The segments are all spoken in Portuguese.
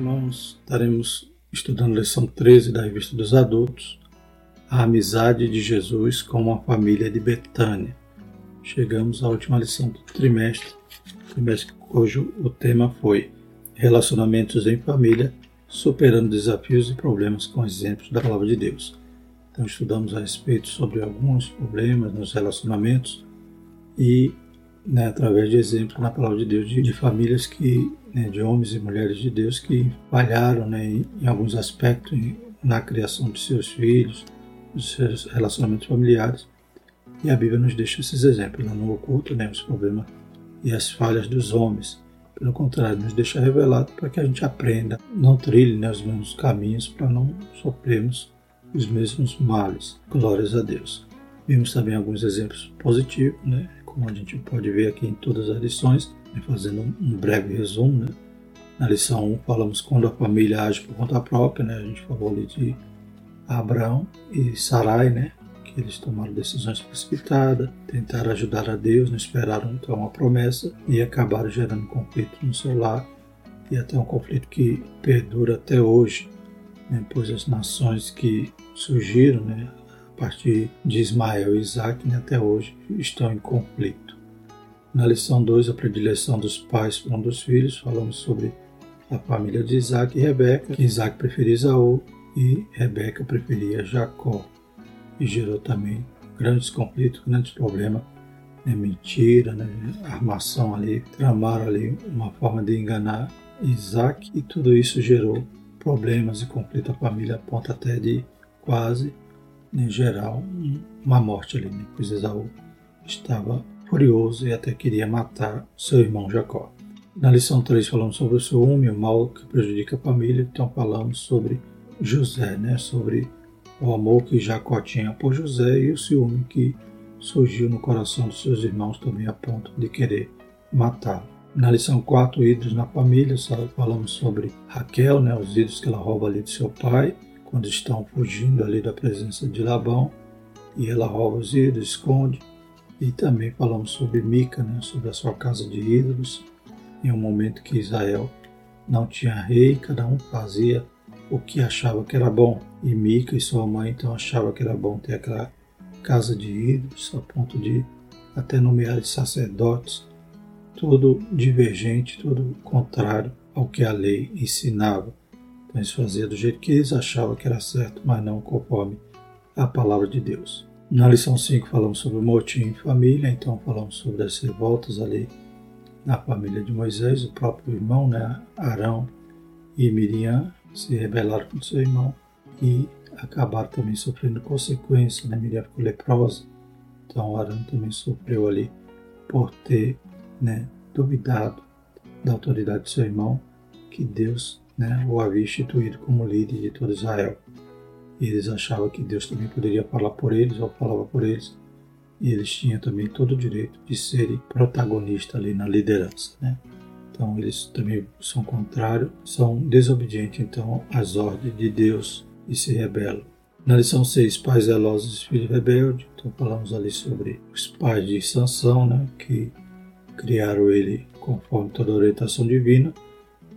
irmãos. Estaremos estudando lição 13 da Revista dos Adultos, A Amizade de Jesus com a Família de Betânia. Chegamos à última lição do trimestre, trimestre cujo o tema foi Relacionamentos em Família, superando desafios e problemas com exemplos da Palavra de Deus. Então, estudamos a respeito sobre alguns problemas nos relacionamentos e né, através de exemplos na palavra de Deus de, de famílias que, né, de homens e mulheres de Deus que falharam né, em, alguns aspectos na criação de seus filhos, dos seus relacionamentos familiares. E a Bíblia nos deixa esses exemplos lá no oculto, né, os problemas e as falhas dos homens. Pelo contrário, nos deixa revelado para que a gente aprenda, não trilhe né, os mesmos caminhos para não sofrermos os mesmos males. Glórias a Deus. Vimos também alguns exemplos positivos, né? como a gente pode ver aqui em todas as lições, né, fazendo um breve resumo. Né? Na lição 1 falamos quando a família age por conta própria, né? a gente falou ali de Abraão e Sarai, né? que eles tomaram decisões precipitadas, tentaram ajudar a Deus, não esperaram então a promessa e acabaram gerando conflito no seu lar e até um conflito que perdura até hoje, né? pois as nações que surgiram, né? partir de Ismael e Isaac né, até hoje estão em conflito. Na lição 2, a predileção dos pais por um dos filhos, falamos sobre a família de Isaac e Rebeca, que Isaac preferia Isaú e Rebeca preferia Jacó. E gerou também grandes conflitos, grandes problemas, né, mentira, né, armação ali, tramaram ali uma forma de enganar Isaac e tudo isso gerou problemas e conflito à família a ponto até de quase em geral, uma morte ali, né? pois Esaú estava furioso e até queria matar seu irmão Jacó. Na lição 3 falamos sobre o ciúme, o mal que prejudica a família, então falamos sobre José, né? sobre o amor que Jacó tinha por José e o ciúme que surgiu no coração dos seus irmãos também a ponto de querer matá-lo. Na lição 4, ídolos na família, falamos sobre Raquel, né? os ídolos que ela rouba ali de seu pai, quando estão fugindo ali da presença de Labão, e ela rouba os ídolos, esconde. E também falamos sobre Mica, né, sobre a sua casa de ídolos, em um momento que Israel não tinha rei, cada um fazia o que achava que era bom. E Mica e sua mãe então achavam que era bom ter aquela casa de ídolos, a ponto de até nomear sacerdotes, tudo divergente, tudo contrário ao que a lei ensinava. Então eles faziam do jeito que eles achavam que era certo, mas não conforme a palavra de Deus. Na lição 5 falamos sobre o motim em família, então falamos sobre as revoltas ali na família de Moisés, o próprio irmão, né, Arão e Miriam se rebelaram contra seu irmão e acabaram também sofrendo consequências, né, Miriam ficou leprosa, então Arão também sofreu ali por ter né, duvidado da autoridade de seu irmão, que Deus né, o havia instituído como líder de todo Israel. E eles achavam que Deus também poderia falar por eles ou falava por eles. E eles tinham também todo o direito de serem protagonistas ali na liderança. Né? Então eles também são contrários, são desobedientes então às ordens de Deus e se rebelam. Na lição 6, pais zelosos e filhos rebeldes, então falamos ali sobre os pais de Sansão, né, que criaram ele conforme toda a orientação divina,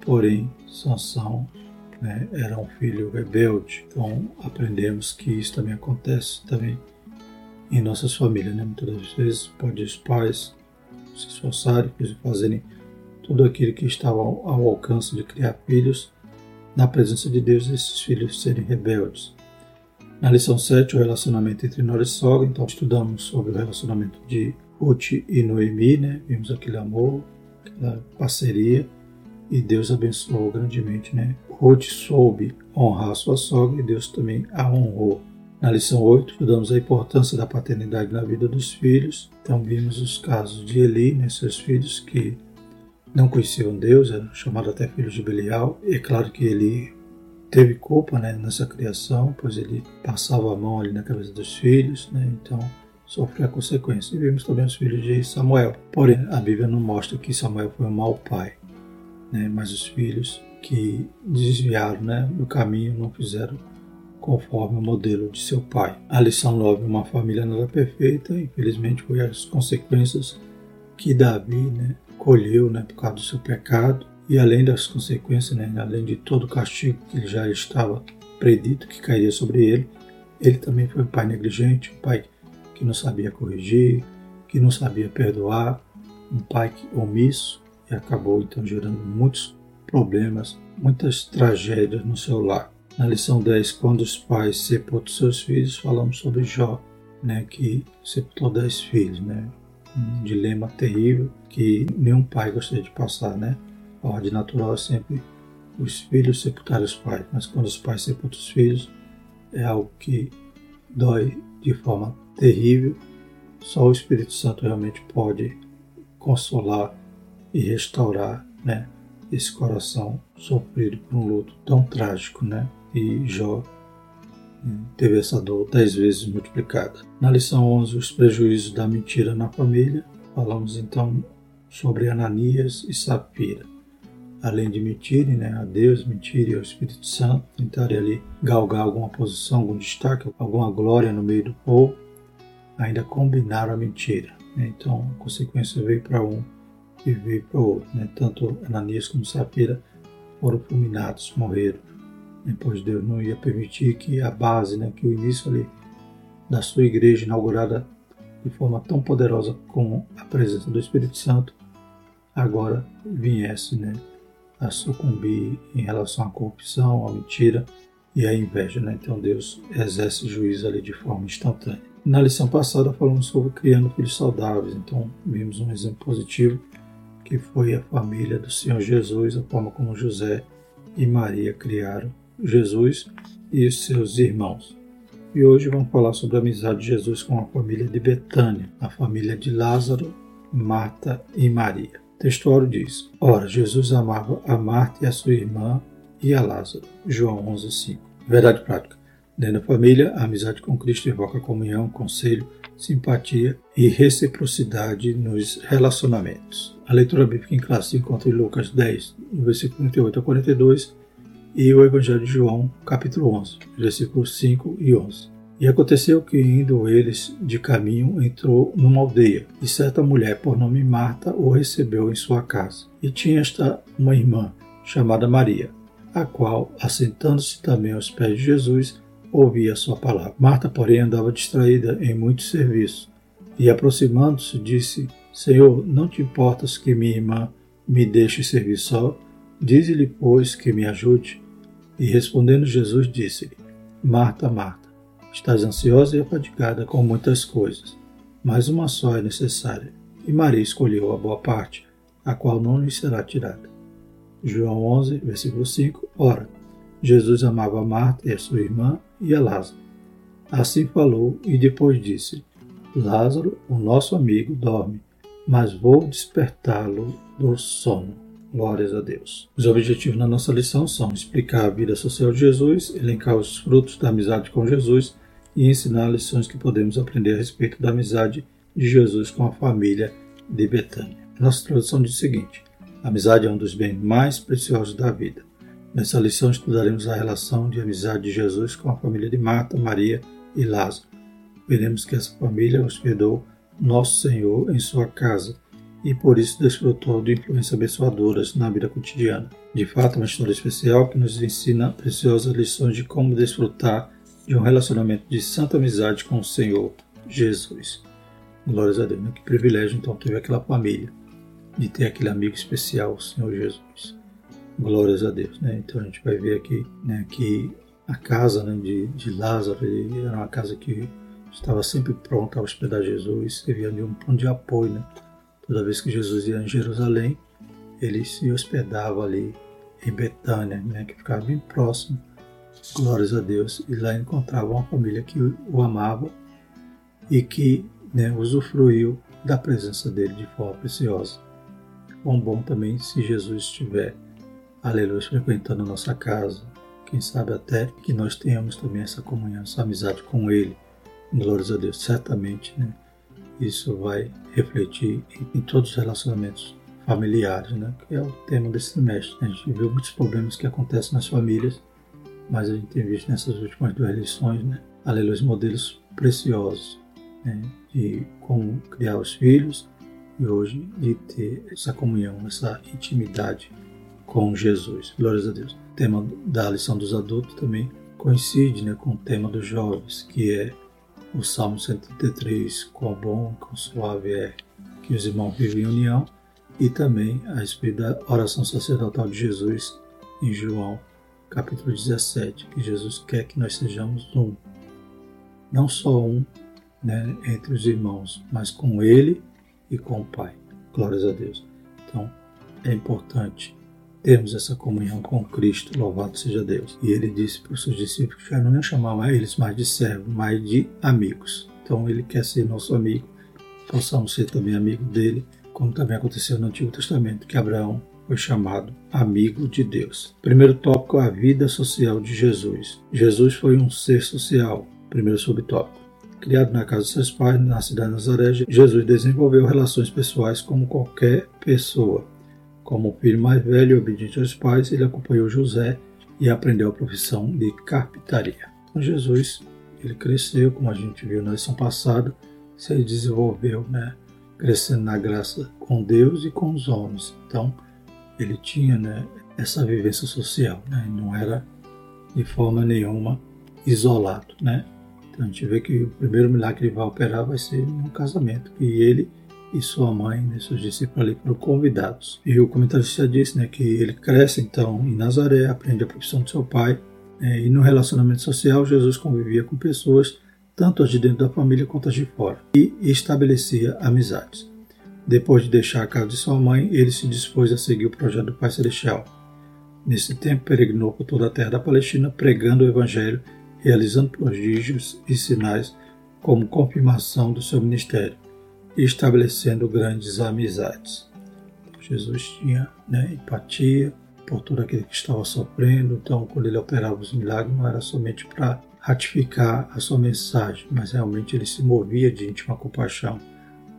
Porém, Sansão né, era um filho rebelde. Então, aprendemos que isso também acontece também em nossas famílias. Né? Muitas vezes pode os pais se esforçarem fazerem tudo aquilo que estava ao alcance de criar filhos, na presença de Deus, esses filhos serem rebeldes. Na lição 7, o relacionamento entre nora e sogra, então estudamos sobre o relacionamento de Ruth e Noemi, né? vimos aquele amor, aquela parceria e Deus abençoou grandemente, né? Ruth soube honrar sua sogra e Deus também a honrou. Na lição 8, estudamos a importância da paternidade na vida dos filhos. Então, vimos os casos de Eli, né, seus filhos que não conheciam Deus, eram chamados até filhos de Belial. E é claro que Eli teve culpa né, nessa criação, pois ele passava a mão ali na cabeça dos filhos, né, então sofreu a consequência. E vimos também os filhos de Samuel. Porém, a Bíblia não mostra que Samuel foi um mau pai né? mas os filhos que desviaram né, do caminho não fizeram conforme o modelo de seu pai. A lição 9, uma família não é perfeita, infelizmente foi as consequências que Davi né, colheu né, por causa do seu pecado E além das consequências, né, além de todo o castigo que já estava predito que cairia sobre ele, ele também foi um pai negligente, um pai que não sabia corrigir, que não sabia perdoar, um pai omisso e acabou então gerando muitos problemas, muitas tragédias no seu lar. Na lição 10, quando os pais sepultam seus filhos, falamos sobre Jó, né, que sepultou 10 filhos, né? Um dilema terrível que nenhum pai gostaria de passar, né? A ordem natural é sempre os filhos sepultarem os pais, mas quando os pais sepultam os filhos, é algo que dói de forma terrível. Só o Espírito Santo realmente pode consolar e restaurar, né? Esse coração sofrido por um luto tão trágico, né? E Jó teve essa dor dez vezes multiplicada. Na lição 11, os prejuízos da mentira na família, falamos então sobre Ananias e Safira. Além de mentirem né, a Deus, mentirem ao Espírito Santo, tentarem ali galgar alguma posição, algum destaque, alguma glória no meio do povo, ainda combinaram a mentira. Então a consequência veio para um e veio para outro. Né? Tanto Ananias como Safira foram fulminados, morreram pois Deus não ia permitir que a base, né, que o início ali da sua igreja inaugurada de forma tão poderosa com a presença do Espírito Santo, agora viesse né, a sucumbir em relação à corrupção, à mentira e à inveja. Né? Então Deus exerce juízo ali de forma instantânea. Na lição passada falamos sobre criando filhos saudáveis, então vimos um exemplo positivo que foi a família do Senhor Jesus, a forma como José e Maria criaram Jesus e seus irmãos. E hoje vamos falar sobre a amizade de Jesus com a família de Betânia, a família de Lázaro, Marta e Maria. O textuário diz: Ora, Jesus amava a Marta e a sua irmã e a Lázaro. João 11:5. Verdade prática. Dentro da família, a amizade com Cristo invoca comunhão, conselho, simpatia e reciprocidade nos relacionamentos. A leitura bíblica em classe se encontra em Lucas 10, no versículo 38 a 42 e o Evangelho de João, capítulo 11, versículos 5 e 11. E aconteceu que, indo eles de caminho, entrou numa aldeia, e certa mulher, por nome Marta, o recebeu em sua casa. E tinha esta uma irmã, chamada Maria, a qual, assentando-se também aos pés de Jesus, ouvia sua palavra. Marta, porém, andava distraída em muito serviço, e aproximando-se, disse: Senhor, não te importas que minha irmã me deixe servir só? Dize-lhe, pois, que me ajude. E respondendo Jesus, disse-lhe: Marta, Marta, estás ansiosa e afadigada com muitas coisas, mas uma só é necessária. E Maria escolheu a boa parte, a qual não lhe será tirada. João 11, versículo 5. Ora, Jesus amava Marta e a sua irmã e a Lázaro. Assim falou e depois disse: Lázaro, o nosso amigo, dorme, mas vou despertá-lo do sono. Glórias a Deus. Os objetivos na nossa lição são explicar a vida social de Jesus, elencar os frutos da amizade com Jesus e ensinar lições que podemos aprender a respeito da amizade de Jesus com a família de Betânia. Nossa tradução diz o seguinte: a amizade é um dos bens mais preciosos da vida. Nessa lição estudaremos a relação de amizade de Jesus com a família de Marta, Maria e Lázaro. Veremos que essa família hospedou nosso Senhor em sua casa e por isso desfrutou de influências abençoadoras na vida cotidiana. De fato, uma história especial que nos ensina preciosas lições de como desfrutar de um relacionamento de santa amizade com o Senhor Jesus. Glórias a Deus. Que privilégio então teve aquela família de ter aquele amigo especial, o Senhor Jesus. Glórias a Deus. Né? Então a gente vai ver aqui né, que a casa né, de, de Lázaro era uma casa que estava sempre pronta a hospedar Jesus, servia de um ponto de apoio né, Toda vez que Jesus ia em Jerusalém, ele se hospedava ali em Betânia, né, que ficava bem próximo, glórias a Deus, e lá encontrava uma família que o amava e que né, usufruiu da presença dele de forma preciosa. Quão bom também se Jesus estiver, aleluia, frequentando nossa casa, quem sabe até que nós tenhamos também essa comunhão, essa amizade com Ele, glórias a Deus, certamente, né? isso vai refletir em, todos os relacionamentos familiares, né? que é o tema desse trimestre. A gente viu muitos problemas que acontecem nas famílias, mas a gente tem visto nessas últimas duas lições, né? aleluia, modelos preciosos né? de como criar os filhos e hoje de ter essa comunhão, essa intimidade com Jesus. Glórias a Deus. O tema da lição dos adultos também coincide né, com o tema dos jovens, que é o Salmo 133, quão bom, quão suave é que os irmãos vivem em união, e também a respeito da oração sacerdotal de Jesus em João, capítulo 17, que Jesus quer que nós sejamos um. Não só um né, entre os irmãos, mas com Ele e com o Pai. Glórias a Deus. Então, é importante termos essa comunhão com Cristo, louvado seja Deus. E ele disse para os seus discípulos que já não ia chamar eles mais de servos, mas de amigos. Então ele quer ser nosso amigo, possamos ser também amigo dele, como também aconteceu no Antigo Testamento, que Abraão foi chamado amigo de Deus. Primeiro tópico, a vida social de Jesus. Jesus foi um ser social. Primeiro subtópico. Criado na casa de seus pais, na cidade de Nazaré, Jesus desenvolveu relações pessoais como qualquer pessoa. Como filho mais velho e obediente aos pais, ele acompanhou José e aprendeu a profissão de carpintaria. Então, Jesus, ele cresceu, como a gente viu na lição passada, se desenvolveu, né, crescendo na graça com Deus e com os homens. Então, ele tinha né, essa vivência social, né, não era de forma nenhuma isolado. Né? Então, a gente vê que o primeiro milagre que ele vai operar vai ser no casamento, e ele e sua mãe, né, seus discípulos ali foram convidados. E o comentarista disse né, que ele cresce então em Nazaré, aprende a profissão de seu pai, né, e no relacionamento social Jesus convivia com pessoas, tanto as de dentro da família quanto as de fora, e estabelecia amizades. Depois de deixar a casa de sua mãe, ele se dispôs a seguir o projeto do Pai Celestial. Nesse tempo, peregrinou por toda a terra da Palestina, pregando o Evangelho, realizando prodígios e sinais como confirmação do seu ministério estabelecendo grandes amizades. Jesus tinha né, empatia por todo aquele que estava sofrendo, então quando ele operava os milagres não era somente para ratificar a sua mensagem, mas realmente ele se movia de íntima compaixão.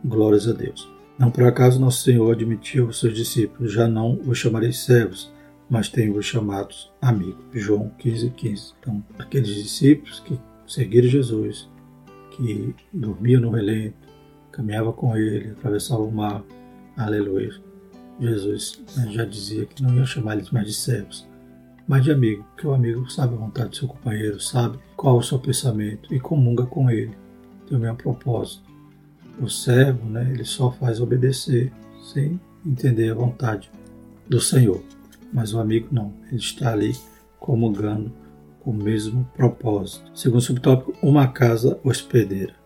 Glórias a Deus. Não por acaso nosso Senhor admitiu aos seus discípulos: Já não os chamarei servos, mas tenho-os chamados amigos. João 15, 15. Então, aqueles discípulos que seguiram Jesus, que dormiam no relento, caminhava com ele, atravessava o mar. Aleluia. Jesus né, já dizia que não ia chamar eles mais de servos, mas de amigo, porque o amigo sabe a vontade do seu companheiro, sabe qual é o seu pensamento e comunga com ele. Tem o mesmo propósito. O servo, né, ele só faz obedecer, sem entender a vontade do Senhor. Mas o amigo não, ele está ali comungando com o mesmo propósito. Segundo subtópico, uma casa hospedeira.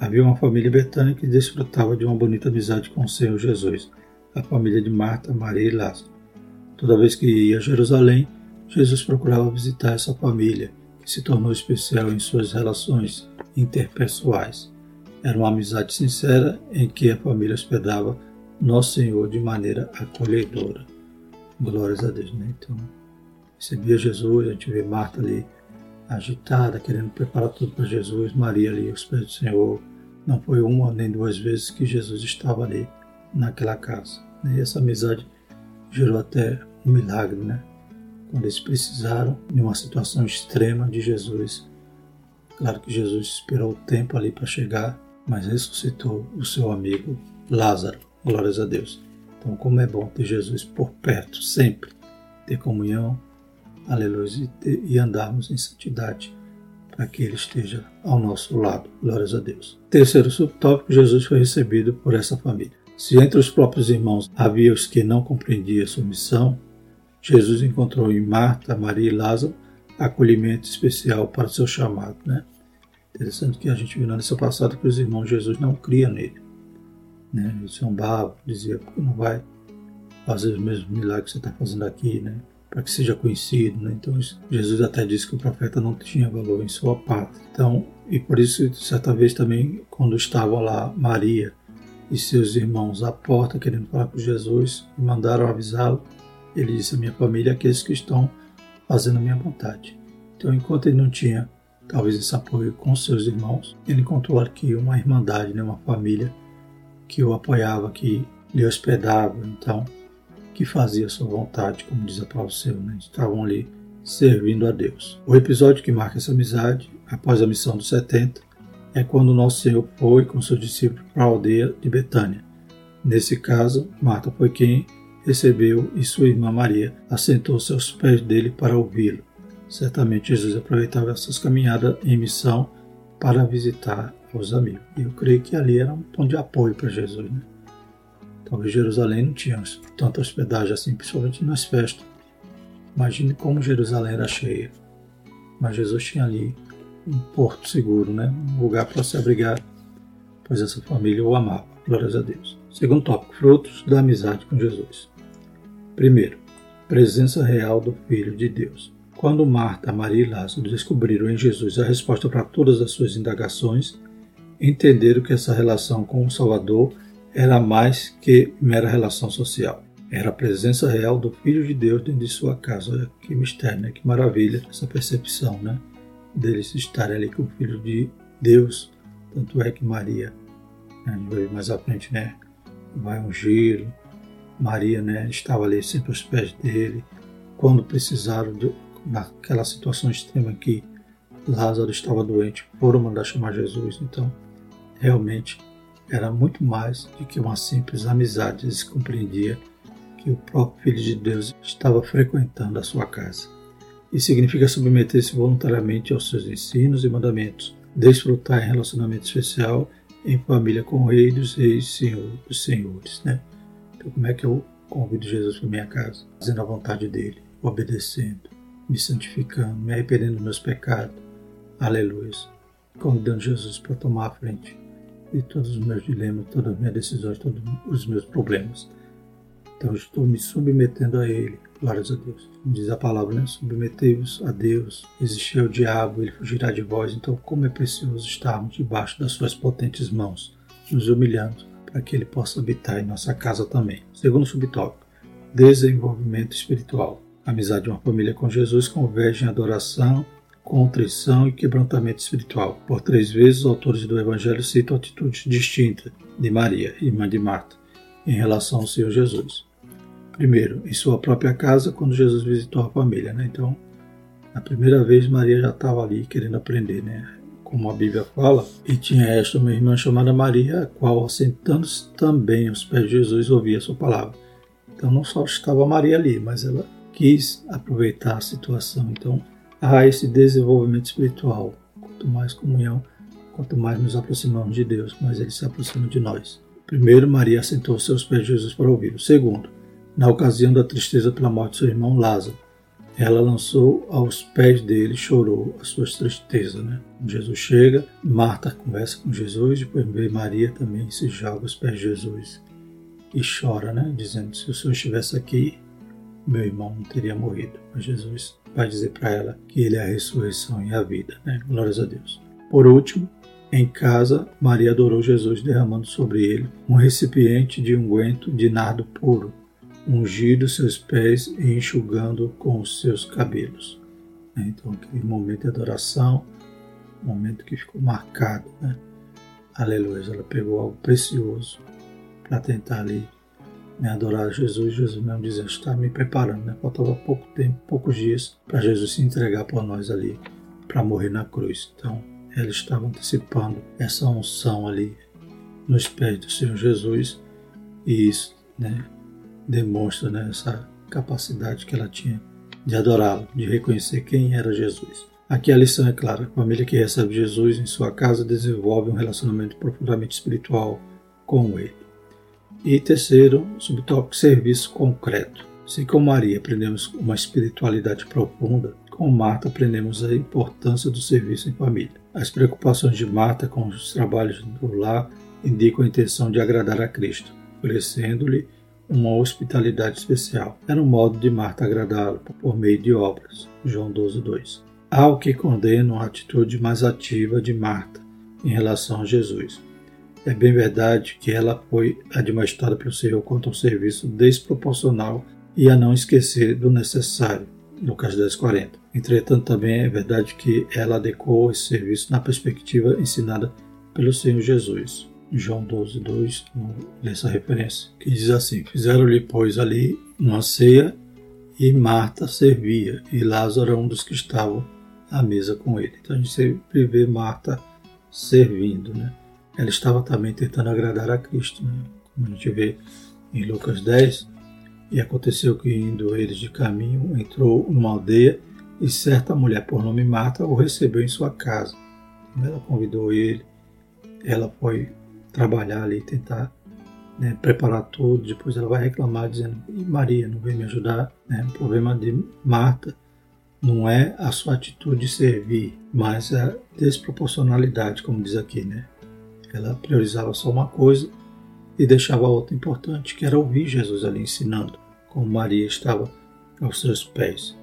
Havia uma família betânia que desfrutava de uma bonita amizade com o Senhor Jesus, a família de Marta, Maria e Lázaro. Toda vez que ia a Jerusalém, Jesus procurava visitar essa família, que se tornou especial em suas relações interpessoais. Era uma amizade sincera em que a família hospedava Nosso Senhor de maneira acolhedora. Glórias a Deus, né? Então, recebia Jesus, a gente vê Marta ali agitada, querendo preparar tudo para Jesus, Maria ali aos pés do Senhor. Não foi uma nem duas vezes que Jesus estava ali naquela casa. E essa amizade gerou até um milagre, né? Quando eles precisaram de uma situação extrema de Jesus. Claro que Jesus esperou o tempo ali para chegar, mas ressuscitou o seu amigo Lázaro. Glórias a Deus. Então, como é bom ter Jesus por perto, sempre. Ter comunhão, aleluia, e andarmos em santidade, para que Ele esteja ao nosso lado. Glórias a Deus. Terceiro subtópico: Jesus foi recebido por essa família. Se entre os próprios irmãos havia os que não compreendiam sua missão, Jesus encontrou em Marta, Maria e Lázaro acolhimento especial para o seu chamado. Né? Interessante que a gente viu na lição passada que os irmãos de Jesus não criam nele. Né? Eles zombavam, diziam, que não vai fazer os mesmos milagres que você está fazendo aqui, né? Para que seja conhecido. Né? Então, Jesus até disse que o profeta não tinha valor em sua pátria. Então, e por isso, certa vez também, quando estava lá Maria e seus irmãos à porta querendo falar com Jesus, e mandaram avisá-lo, ele disse: A minha família é aqueles que estão fazendo a minha vontade. Então, enquanto ele não tinha talvez esse apoio com seus irmãos, ele encontrou aqui uma irmandade, né? uma família que o apoiava, que lhe hospedava. Então, que fazia sua vontade, como diz a do Senhor, né? estavam ali servindo a Deus. O episódio que marca essa amizade, após a missão dos 70, é quando nosso Senhor foi com seus discípulos para a aldeia de Betânia. Nesse caso, Marta foi quem recebeu e sua irmã Maria assentou-se aos pés dele para ouvi-lo. Certamente Jesus aproveitava essas caminhadas em missão para visitar os amigos. E eu creio que ali era um ponto de apoio para Jesus. Né? Talvez Jerusalém não tinha tanta hospedagem assim, principalmente nas festas. Imagine como Jerusalém era cheia. Mas Jesus tinha ali um porto seguro, né? um lugar para se abrigar, pois essa família o amava. Glórias a Deus. Segundo tópico: frutos da amizade com Jesus. Primeiro, presença real do Filho de Deus. Quando Marta, Maria e Lázaro descobriram em Jesus a resposta para todas as suas indagações, entenderam que essa relação com o Salvador era mais que mera relação social. Era a presença real do Filho de Deus dentro de sua casa. Olha que mistério, né? que maravilha essa percepção né? deles estarem ali com o Filho de Deus. Tanto é que Maria, né? a gente vai ver mais à frente, né? vai ungir. Maria né? estava ali sempre aos pés dele. Quando precisaram, de, naquela situação extrema que Lázaro estava doente, foram mandar chamar Jesus. Então, realmente, era muito mais do que uma simples amizade. Eles compreendia que o próprio Filho de Deus estava frequentando a sua casa. Isso significa submeter-se voluntariamente aos seus ensinos e mandamentos, desfrutar em relacionamento especial em família com o Rei dos Reis e Senhor dos Senhores. Né? Então, como é que eu convido Jesus para minha casa? Fazendo a vontade dele, obedecendo, me santificando, me arrependendo dos meus pecados. Aleluia. Convidando Jesus para tomar a frente de todos os meus dilemas, todas as minhas decisões, todos os meus problemas. Então estou me submetendo a Ele. Glórias a Deus. Diz a palavra, né? Submetei-vos a Deus. Existir o diabo, ele fugirá de vós. Então, como é precioso estarmos debaixo das suas potentes mãos, nos humilhando, para que ele possa habitar em nossa casa também. Segundo subtópico, desenvolvimento espiritual. A amizade de uma família com Jesus converge em adoração, contrição e quebrantamento espiritual. Por três vezes, os autores do Evangelho citam atitudes distintas de Maria, irmã de Marta, em relação ao Senhor Jesus. Primeiro, em sua própria casa, quando Jesus visitou a família. Né? Então, na primeira vez, Maria já estava ali querendo aprender, né? como a Bíblia fala, e tinha esta uma irmã chamada Maria, a qual, assentando-se também aos pés de Jesus, ouvia a sua palavra. Então, não só estava Maria ali, mas ela quis aproveitar a situação. Então, há esse desenvolvimento espiritual. Quanto mais comunhão, quanto mais nos aproximamos de Deus, mais Ele se aproxima de nós. Primeiro, Maria sentou seus pés de Jesus para ouvir. Segundo, na ocasião da tristeza pela morte de seu irmão Lázaro, ela lançou aos pés dele chorou as suas tristezas. Né? Jesus chega, Marta conversa com Jesus, depois vê Maria também se joga aos pés de Jesus e chora, né? dizendo: Se o Senhor estivesse aqui, meu irmão não teria morrido. Mas Jesus vai dizer para ela que ele é a ressurreição e a vida. Né? Glórias a Deus. Por último, em casa, Maria adorou Jesus derramando sobre ele um recipiente de unguento de nardo puro, ungindo seus pés e enxugando com os seus cabelos. Então, aquele momento de adoração, momento que ficou marcado, né? Aleluia. Ela pegou algo precioso para tentar ali né, adorar Jesus, Jesus mesmo dizendo, está me preparando, né? Faltava pouco tempo, poucos dias para Jesus se entregar por nós ali, para morrer na cruz. Então, ela estava antecipando essa unção ali nos pés do Senhor Jesus e isso, né, demonstra né, essa capacidade que ela tinha de adorá-lo, de reconhecer quem era Jesus. Aqui a lição é clara: a família que recebe Jesus em sua casa desenvolve um relacionamento profundamente espiritual com ele. E terceiro, subtópico serviço concreto. Assim como Maria aprendemos uma espiritualidade profunda, com Marta aprendemos a importância do serviço em família. As preocupações de Marta com os trabalhos do lar indicam a intenção de agradar a Cristo, oferecendo-lhe uma hospitalidade especial. Era um modo de Marta agradá-lo por meio de obras. João 12, 2. Há o que condena a atitude mais ativa de Marta em relação a Jesus. É bem verdade que ela foi admoestada pelo Senhor quanto ao serviço desproporcional e a não esquecer do necessário. Lucas 10:40. Entretanto, também é verdade que ela adequou esse serviço na perspectiva ensinada pelo Senhor Jesus. João 12, 2, nessa referência, que diz assim: Fizeram-lhe, pois, ali uma ceia e Marta servia, e Lázaro era um dos que estavam à mesa com ele. Então a gente sempre vê Marta servindo, né? Ela estava também tentando agradar a Cristo, né? como a gente vê em Lucas 10, E aconteceu que, indo eles de caminho, entrou numa aldeia e certa mulher por nome Marta o recebeu em sua casa. Ela convidou ele, ela foi trabalhar ali, tentar né, preparar tudo. Depois ela vai reclamar, dizendo: e Maria não veio me ajudar. Né? O problema de Marta não é a sua atitude de servir, mas a desproporcionalidade, como diz aqui. Né? Ela priorizava só uma coisa e deixava a outra importante, que era ouvir Jesus ali ensinando, como Maria estava aos seus pés.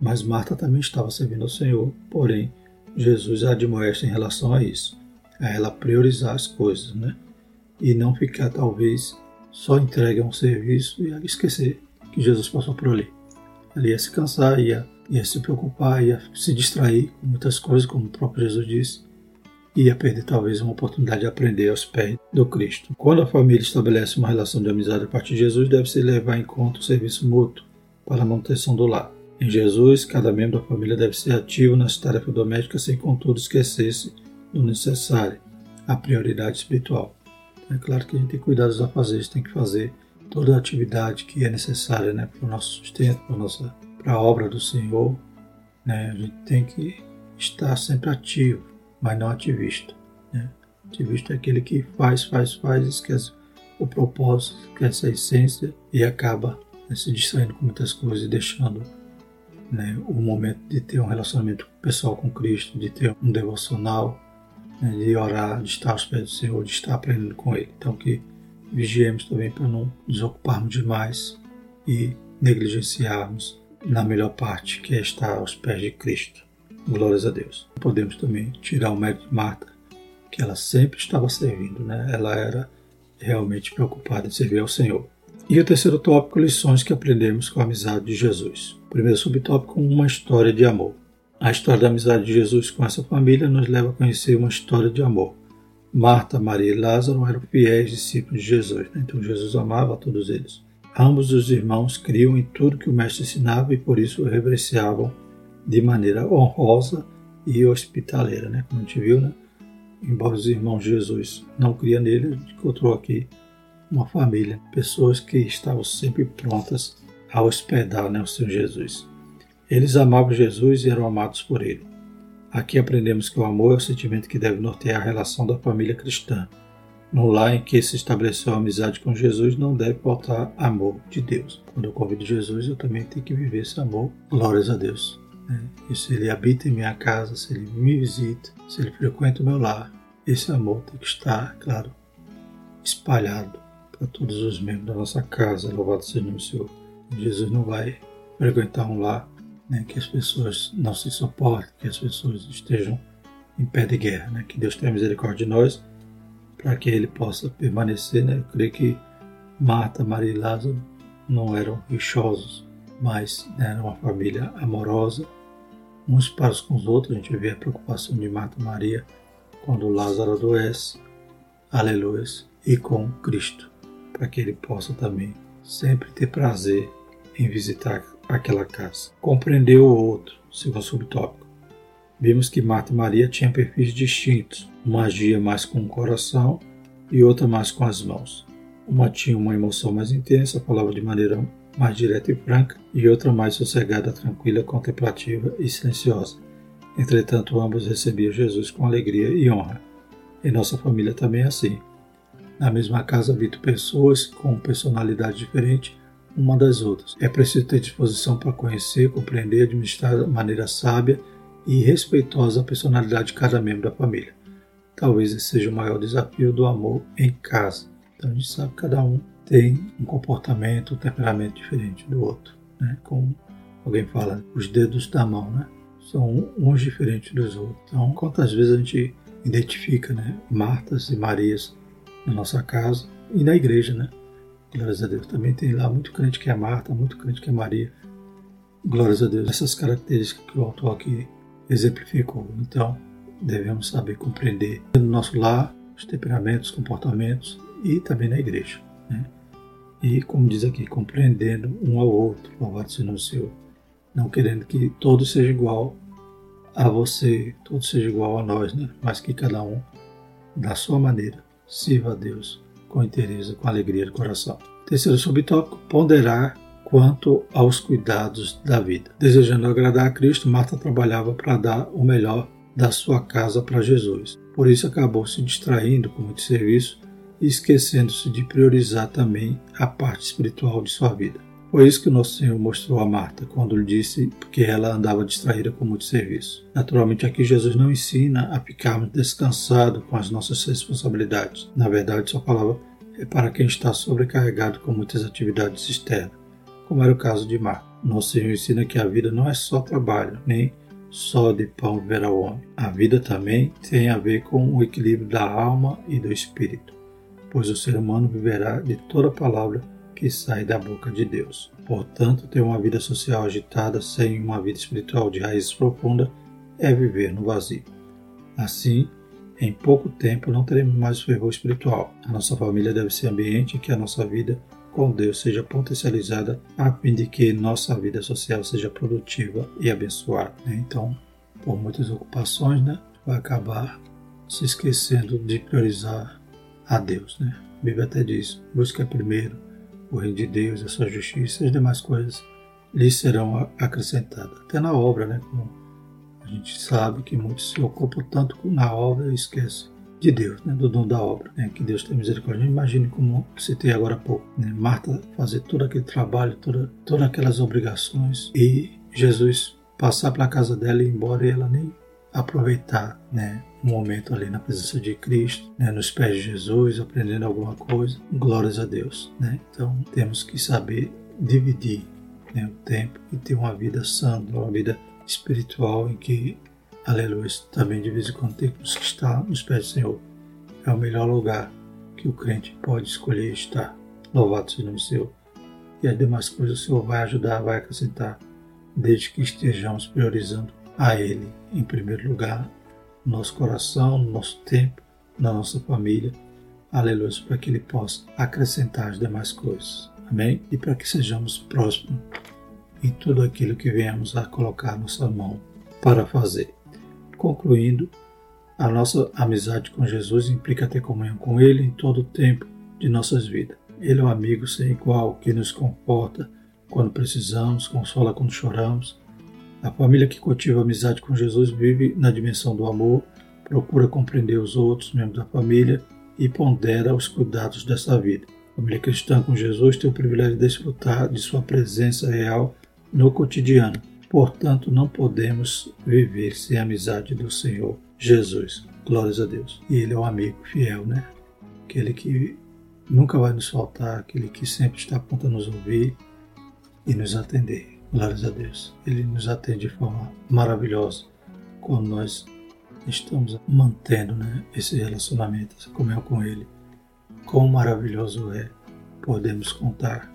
Mas Marta também estava servindo ao Senhor, porém Jesus a admoesta em relação a isso, a ela priorizar as coisas, né? E não ficar talvez só entregue a um serviço e esquecer que Jesus passou por ali. Ele ia se cansar, ia, ia se preocupar, ia se distrair com muitas coisas, como o próprio Jesus disse, ia perder talvez uma oportunidade de aprender aos pés do Cristo. Quando a família estabelece uma relação de amizade a partir de Jesus, deve-se levar em conta o serviço mútuo para a manutenção do lar. Em Jesus, cada membro da família deve ser ativo nas tarefas domésticas sem, contudo, esquecer-se do necessário, a prioridade espiritual. É claro que a gente tem cuidados a fazer, tem que fazer toda a atividade que é necessária né, para o nosso sustento, para a, nossa, para a obra do Senhor. Né, a gente tem que estar sempre ativo, mas não ativista. Né? Ativista é aquele que faz, faz, faz, esquece o propósito, esquece a essência e acaba né, se distraindo com muitas coisas e deixando né, o momento de ter um relacionamento pessoal com Cristo, de ter um devocional, né, de orar, de estar aos pés do Senhor, de estar aprendendo com Ele. Então que vigiemos também para não desocuparmos demais e negligenciarmos na melhor parte, que é estar aos pés de Cristo. Glórias a Deus. Podemos também tirar o mérito de Marta, que ela sempre estava servindo, né? Ela era realmente preocupada em servir ao Senhor. E o terceiro tópico, lições que aprendemos com a amizade de Jesus. Primeiro subtópico, uma história de amor. A história da amizade de Jesus com essa família nos leva a conhecer uma história de amor. Marta, Maria e Lázaro eram fiéis discípulos de Jesus, né? então Jesus amava a todos eles. Ambos os irmãos criam em tudo que o Mestre ensinava e por isso o reverenciavam de maneira honrosa e hospitaleira, né? como a gente viu, né? embora os irmãos Jesus não criam nele, encontrou aqui uma família, pessoas que estavam sempre prontas a hospedar né, o Senhor Jesus. Eles amavam Jesus e eram amados por ele. Aqui aprendemos que o amor é o sentimento que deve nortear a relação da família cristã. No lar em que se estabeleceu a amizade com Jesus, não deve faltar amor de Deus. Quando eu convido Jesus, eu também tenho que viver esse amor. Glórias a Deus. Né? E se ele habita em minha casa, se ele me visita, se ele frequenta o meu lar, esse amor tem que estar, claro, espalhado para todos os membros da nossa casa. Louvado seja o Senhor. Jesus não vai frequentar um lar né, que as pessoas não se suportem, que as pessoas estejam em pé de guerra. Né, que Deus tenha misericórdia de nós para que ele possa permanecer. Né. Eu creio que Marta, Maria e Lázaro não eram rixosos, mas né, era uma família amorosa, uns para com os outros. A gente vê a preocupação de Marta Maria quando Lázaro adoece, aleluia, e com Cristo, para que ele possa também sempre ter prazer em visitar aquela casa. Compreendeu o outro, segundo subtópico. Vimos que Marta Maria tinham perfis distintos. Uma agia mais com o coração e outra mais com as mãos. Uma tinha uma emoção mais intensa, falava de maneira mais direta e franca, e outra mais sossegada, tranquila, contemplativa e silenciosa. Entretanto, ambos recebiam Jesus com alegria e honra. Em nossa família também é assim. Na mesma casa habitam pessoas com personalidade diferente uma das outras. É preciso ter disposição para conhecer, compreender, administrar de maneira sábia e respeitosa a personalidade de cada membro da família. Talvez esse seja o maior desafio do amor em casa. Então a gente sabe que cada um tem um comportamento, um temperamento diferente do outro. Né? Como alguém fala, os dedos da mão, né? São uns diferentes dos outros. Então, quantas vezes a gente identifica, né? Martas e Marias na nossa casa e na igreja, né? Glórias a Deus. Também tem lá muito crente que é Marta, muito crente que é Maria. Glórias a Deus. Essas características que o autor aqui exemplificou. Então, devemos saber compreender no nosso lar os temperamentos, comportamentos e também na igreja. Né? E, como diz aqui, compreendendo um ao outro, louvado seja o Senhor. Não querendo que todos sejam igual a você, todos sejam igual a nós, né? mas que cada um, da sua maneira, sirva a Deus com interesse, com alegria do coração. Terceiro subtópico, ponderar quanto aos cuidados da vida. Desejando agradar a Cristo, Marta trabalhava para dar o melhor da sua casa para Jesus. Por isso acabou se distraindo com muito serviço esquecendo-se de priorizar também a parte espiritual de sua vida. Foi isso que o nosso Senhor mostrou a Marta quando lhe disse que ela andava distraída com muito serviço. Naturalmente, aqui Jesus não ensina a ficarmos descansados com as nossas responsabilidades. Na verdade, sua palavra é para quem está sobrecarregado com muitas atividades externas, como era o caso de Marta. Nosso Senhor ensina que a vida não é só trabalho, nem só de pão viverá o homem. A vida também tem a ver com o equilíbrio da alma e do espírito, pois o ser humano viverá de toda palavra que sai da boca de Deus. Portanto, ter uma vida social agitada sem uma vida espiritual de raízes profundas é viver no vazio. Assim, em pouco tempo não teremos mais fervor espiritual. A nossa família deve ser ambiente em que a nossa vida com Deus seja potencializada a fim de que nossa vida social seja produtiva e abençoada. Né? Então, por muitas ocupações, né, vai acabar se esquecendo de priorizar a Deus. Né? A Bíblia até diz: busca primeiro o reino de Deus, a sua justiça e as demais coisas lhes serão acrescentadas. Até na obra, né? Como a gente sabe que muitos se ocupam tanto na obra e esquecem de Deus, né? do dom da obra, né? que Deus tem misericórdia. Imagine como citei agora há pouco, né? Marta fazer todo aquele trabalho, toda, todas aquelas obrigações e Jesus passar pela casa dela e ir embora e ela nem aproveitar né, um momento ali na presença de Cristo, né, nos pés de Jesus, aprendendo alguma coisa. Glórias a Deus. Né? Então temos que saber dividir né, o tempo e ter uma vida santa, uma vida espiritual em que, aleluia, também de vez em quando temos que estar nos pés do Senhor. É o melhor lugar que o crente pode escolher estar. Louvado seja o nome Senhor. E as demais coisas o Senhor vai ajudar, vai acrescentar, desde que estejamos priorizando a Ele em primeiro lugar, no nosso coração, no nosso tempo, na nossa família. Aleluia, para que Ele possa acrescentar as demais coisas. Amém? E para que sejamos próximos em tudo aquilo que venhamos a colocar nossa mão para fazer. Concluindo, a nossa amizade com Jesus implica ter comunhão com Ele em todo o tempo de nossas vidas. Ele é um amigo sem igual que nos conforta quando precisamos, consola quando choramos, a família que cultiva amizade com Jesus vive na dimensão do amor, procura compreender os outros membros da família e pondera os cuidados dessa vida. A família cristã com Jesus tem o privilégio de desfrutar de sua presença real no cotidiano. Portanto, não podemos viver sem a amizade do Senhor Jesus. Glórias a Deus. E Ele é um amigo fiel, né? Aquele que nunca vai nos faltar, aquele que sempre está pronto a nos ouvir e nos atender. Glórias a Deus. Ele nos atende de forma maravilhosa quando nós estamos mantendo né, esse relacionamento, essa comunhão com Ele. Quão maravilhoso é podemos contar,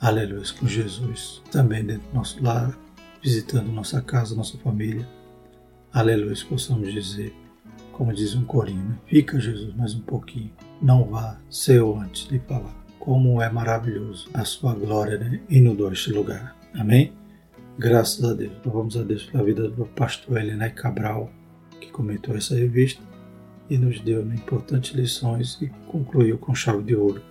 aleluia, com Jesus também dentro do nosso lar, visitando nossa casa, nossa família. Aleluia, possamos dizer, como diz um corinho, né? fica Jesus mais um pouquinho, não vá, seu antes de falar. Como é maravilhoso a sua glória né? dá este lugar. Amém? Graças a Deus. Louvamos a Deus pela vida do pastor Helena Cabral, que comentou essa revista e nos deu né, importantes lições e concluiu com chave de ouro.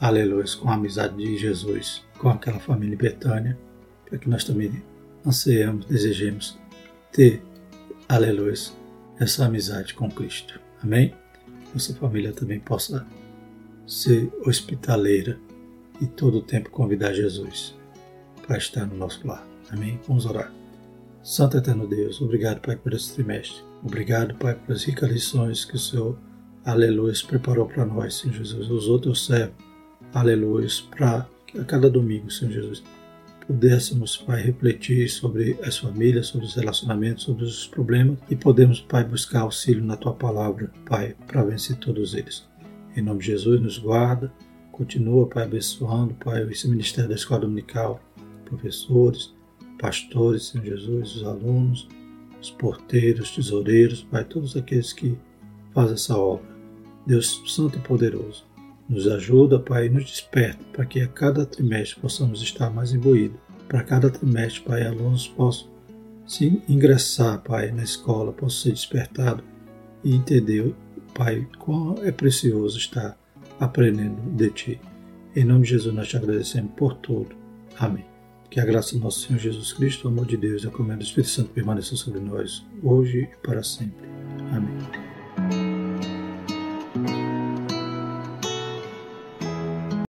Aleluia, com a amizade de Jesus, com aquela família Betânia, para que nós também anseiamos, desejemos ter, aleluia, essa amizade com Cristo. Amém? Nossa família também possa ser hospitaleira e todo o tempo convidar Jesus para estar no nosso lar. Amém? Vamos orar. Santo Eterno Deus, obrigado, Pai, por esse trimestre. Obrigado, Pai, pelas ricas lições que o Senhor, aleluia, preparou para nós, Senhor Jesus. Usou teu servo, aleluia, para que a cada domingo, Senhor Jesus, pudéssemos, Pai, refletir sobre as famílias, sobre os relacionamentos, sobre os problemas e podemos, Pai, buscar auxílio na Tua palavra, Pai, para vencer todos eles. Em nome de Jesus, nos guarda, continua, Pai, abençoando, Pai, esse ministério da escola dominical, professores, pastores, Senhor Jesus, os alunos, os porteiros, tesoureiros, Pai, todos aqueles que fazem essa obra. Deus Santo e Poderoso, nos ajuda, Pai, e nos desperta para que a cada trimestre possamos estar mais imbuídos. Para cada trimestre, Pai, alunos possam se ingressar, Pai, na escola, possam ser despertados e entender, Pai, quão é precioso estar aprendendo de Ti. Em nome de Jesus, nós te agradecemos por tudo Amém. Que a graça do nosso Senhor Jesus Cristo, o amor de Deus e a comunhão do Espírito Santo permaneçam sobre nós, hoje e para sempre. Amém.